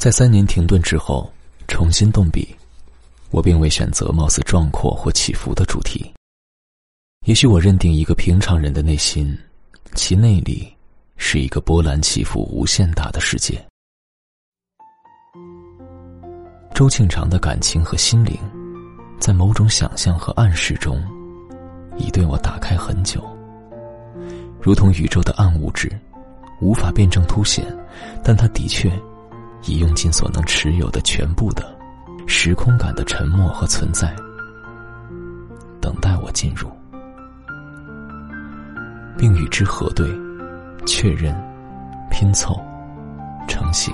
在三年停顿之后，重新动笔，我并未选择貌似壮阔或起伏的主题。也许我认定一个平常人的内心，其内里是一个波澜起伏、无限大的世界。周庆长的感情和心灵，在某种想象和暗示中，已对我打开很久。如同宇宙的暗物质，无法辩证凸显，但它的确。已用尽所能持有的全部的时空感的沉默和存在，等待我进入，并与之核对、确认、拼凑、成型。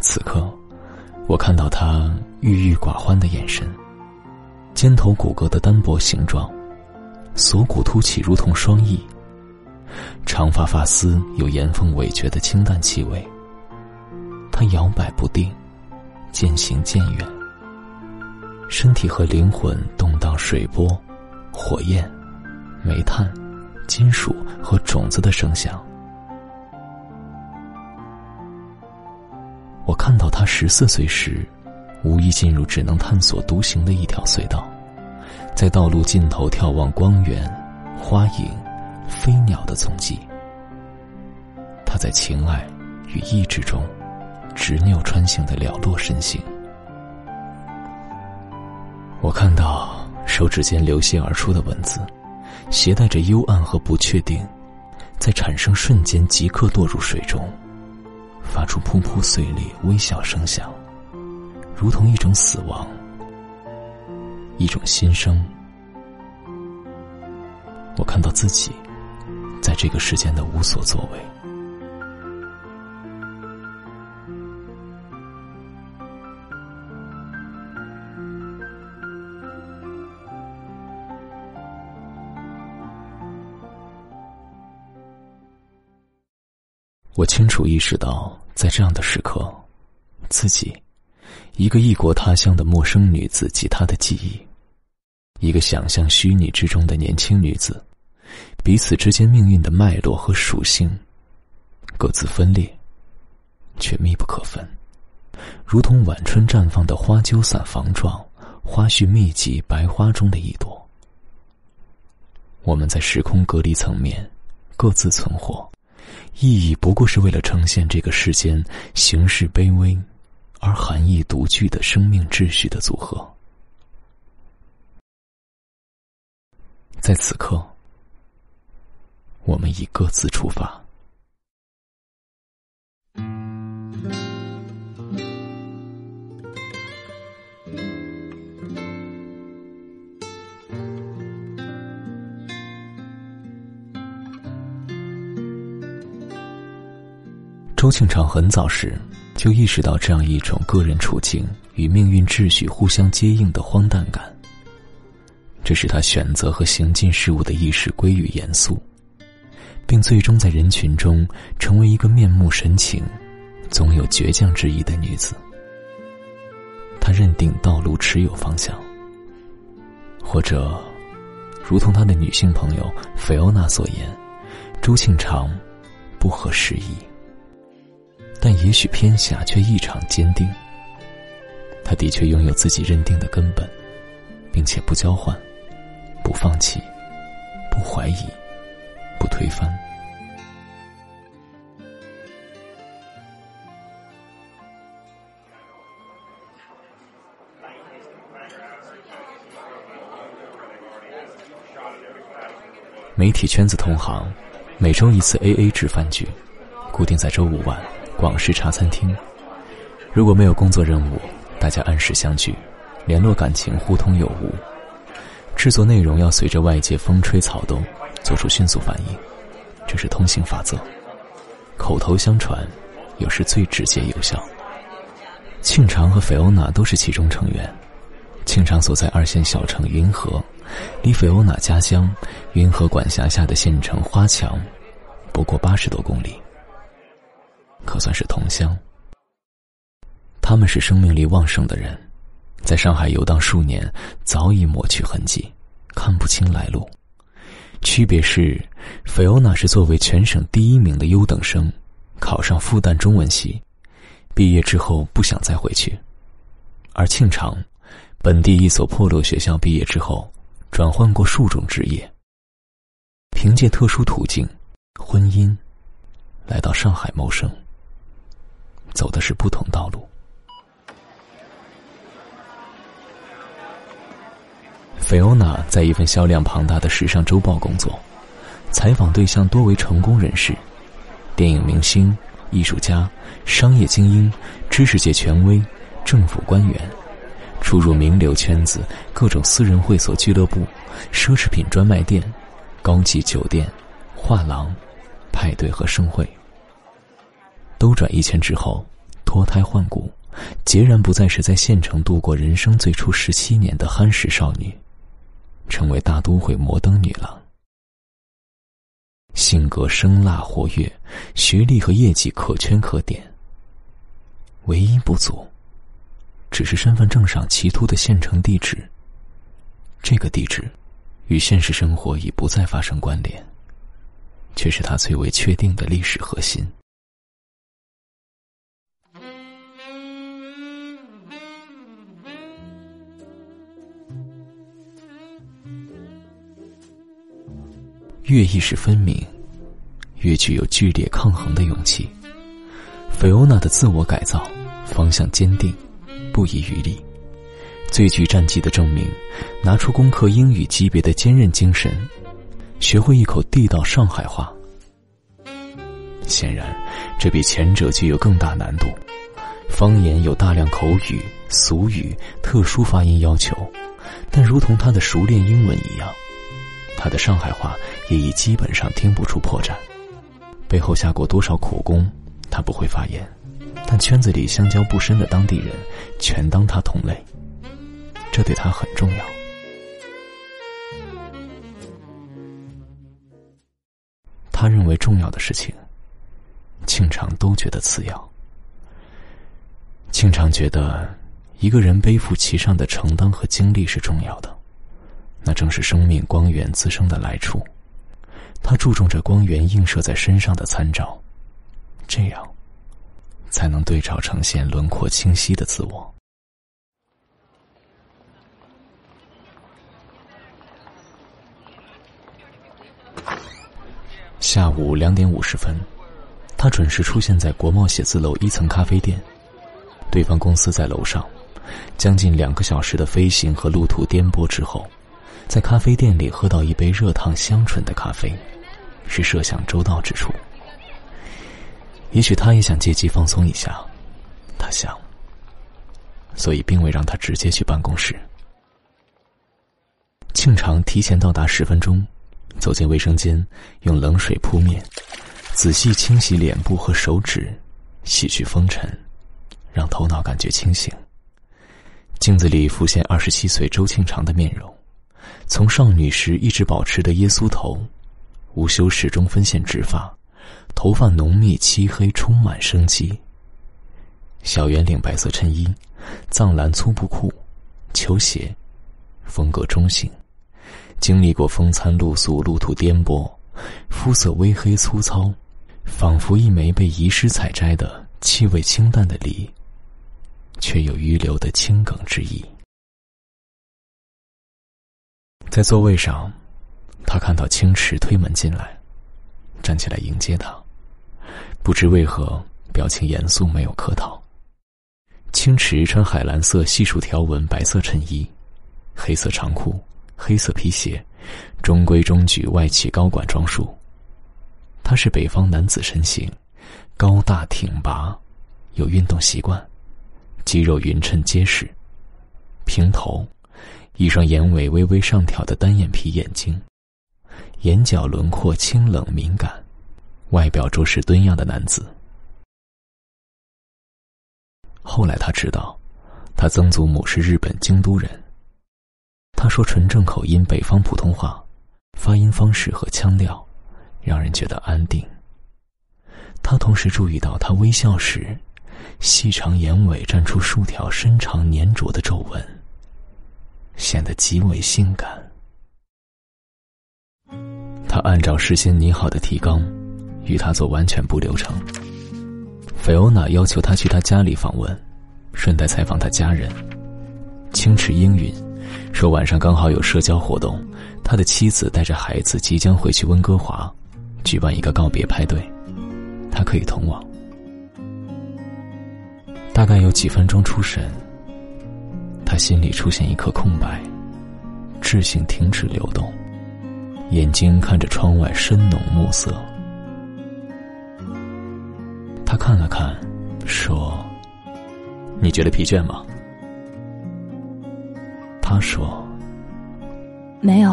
此刻，我看到他郁郁寡欢的眼神，肩头骨骼的单薄形状，锁骨凸起，如同双翼。长发发丝有岩峰尾蕨的清淡气味。它摇摆不定，渐行渐远。身体和灵魂动荡，水波、火焰、煤炭、金属和种子的声响。我看到他十四岁时，无意进入只能探索独行的一条隧道，在道路尽头眺望光源、花影。飞鸟的踪迹，他在情爱与意志中执拗穿行的寥落身形。我看到手指间流泻而出的文字，携带着幽暗和不确定，在产生瞬间即刻堕入水中，发出噗噗碎裂微小声响，如同一种死亡，一种新生。我看到自己。在这个世间的无所作为，我清楚意识到，在这样的时刻，自己，一个异国他乡的陌生女子及她的记忆，一个想象虚拟之中的年轻女子。彼此之间命运的脉络和属性，各自分裂，却密不可分，如同晚春绽放的花鸠伞房状，花序密集，白花中的一朵。我们在时空隔离层面各自存活，意义不过是为了呈现这个世间形式卑微而含义独具的生命秩序的组合。在此刻。我们已各自出发。周庆长很早时就意识到这样一种个人处境与命运秩序互相接应的荒诞感，这使他选择和行进事物的意识归于严肃。并最终在人群中成为一个面目神情总有倔强之意的女子。她认定道路持有方向，或者，如同她的女性朋友菲欧娜所言，朱庆长不合时宜，但也许偏狭却异常坚定。他的确拥有自己认定的根本，并且不交换，不放弃，不怀疑。不推翻。媒体圈子同行，每周一次 A A 制饭局，固定在周五晚广式茶餐厅。如果没有工作任务，大家按时相聚，联络感情，互通有无。制作内容要随着外界风吹草动。做出迅速反应，这是通行法则。口头相传，有时最直接有效。庆长和菲欧娜都是其中成员。庆长所在二线小城云和，离菲欧娜家乡云和管辖下的县城花墙，不过八十多公里，可算是同乡。他们是生命力旺盛的人，在上海游荡数年，早已抹去痕迹，看不清来路。区别是，菲欧娜是作为全省第一名的优等生，考上复旦中文系，毕业之后不想再回去；而庆长，本地一所破落学校毕业之后，转换过数种职业，凭借特殊途径——婚姻，来到上海谋生，走的是不同道路。菲欧娜在一份销量庞大的时尚周报工作，采访对象多为成功人士、电影明星、艺术家、商业精英、知识界权威、政府官员，出入名流圈子、各种私人会所、俱乐部、奢侈品专卖店、高级酒店、画廊、派对和盛会。兜转一圈之后，脱胎换骨，截然不再是在县城度过人生最初十七年的憨实少女。成为大都会摩登女郎，性格生辣活跃，学历和业绩可圈可点。唯一不足，只是身份证上奇突的县城地址。这个地址，与现实生活已不再发生关联，却是他最为确定的历史核心。越意识分明，越具有剧烈抗衡的勇气。菲欧娜的自我改造方向坚定，不遗余力，最具战绩的证明，拿出攻克英语级别的坚韧精神，学会一口地道上海话。显然，这比前者具有更大难度。方言有大量口语、俗语、特殊发音要求，但如同他的熟练英文一样。他的上海话也已基本上听不出破绽，背后下过多少苦功，他不会发言，但圈子里相交不深的当地人全当他同类，这对他很重要。他认为重要的事情，庆长都觉得次要。庆长觉得，一个人背负其上的承担和经历是重要的。那正是生命光源滋生的来处，他注重着光源映射在身上的参照，这样，才能对照呈现轮廓清晰的自我。下午两点五十分，他准时出现在国贸写字楼一层咖啡店，对方公司在楼上。将近两个小时的飞行和路途颠簸之后。在咖啡店里喝到一杯热烫香醇的咖啡，是设想周到之处。也许他也想借机放松一下，他想，所以并未让他直接去办公室。庆长提前到达十分钟，走进卫生间，用冷水扑面，仔细清洗脸部和手指，洗去风尘，让头脑感觉清醒。镜子里浮现二十七岁周庆长的面容。从少女时一直保持的耶稣头，无休始终分线直发，头发浓密漆黑，充满生机。小圆领白色衬衣，藏蓝粗布裤，球鞋，风格中性。经历过风餐露宿、路途颠簸，肤色微黑粗糙，仿佛一枚被遗失采摘的气味清淡的梨，却有余留的青梗之意。在座位上，他看到青池推门进来，站起来迎接他。不知为何，表情严肃，没有客套。青池穿海蓝色细数条纹白色衬衣，黑色长裤，黑色皮鞋，中规中矩外企高管装束。他是北方男子身形，高大挺拔，有运动习惯，肌肉匀称结实，平头。一双眼尾微微上挑的单眼皮眼睛，眼角轮廓清冷敏感，外表着实敦样的男子。后来他知道，他曾祖母是日本京都人。他说纯正口音北方普通话，发音方式和腔调，让人觉得安定。他同时注意到，他微笑时，细长眼尾绽出数条深长粘着的皱纹。显得极为性感。他按照事先拟好的提纲，与他做完全部流程。菲欧娜要求他去他家里访问，顺带采访他家人。青池应允，说晚上刚好有社交活动，他的妻子带着孩子即将回去温哥华，举办一个告别派对，他可以同往。大概有几分钟出神，他心里出现一颗空白，智性停止流动，眼睛看着窗外深浓暮色。他看了看，说：“你觉得疲倦吗？”他说：“没有。”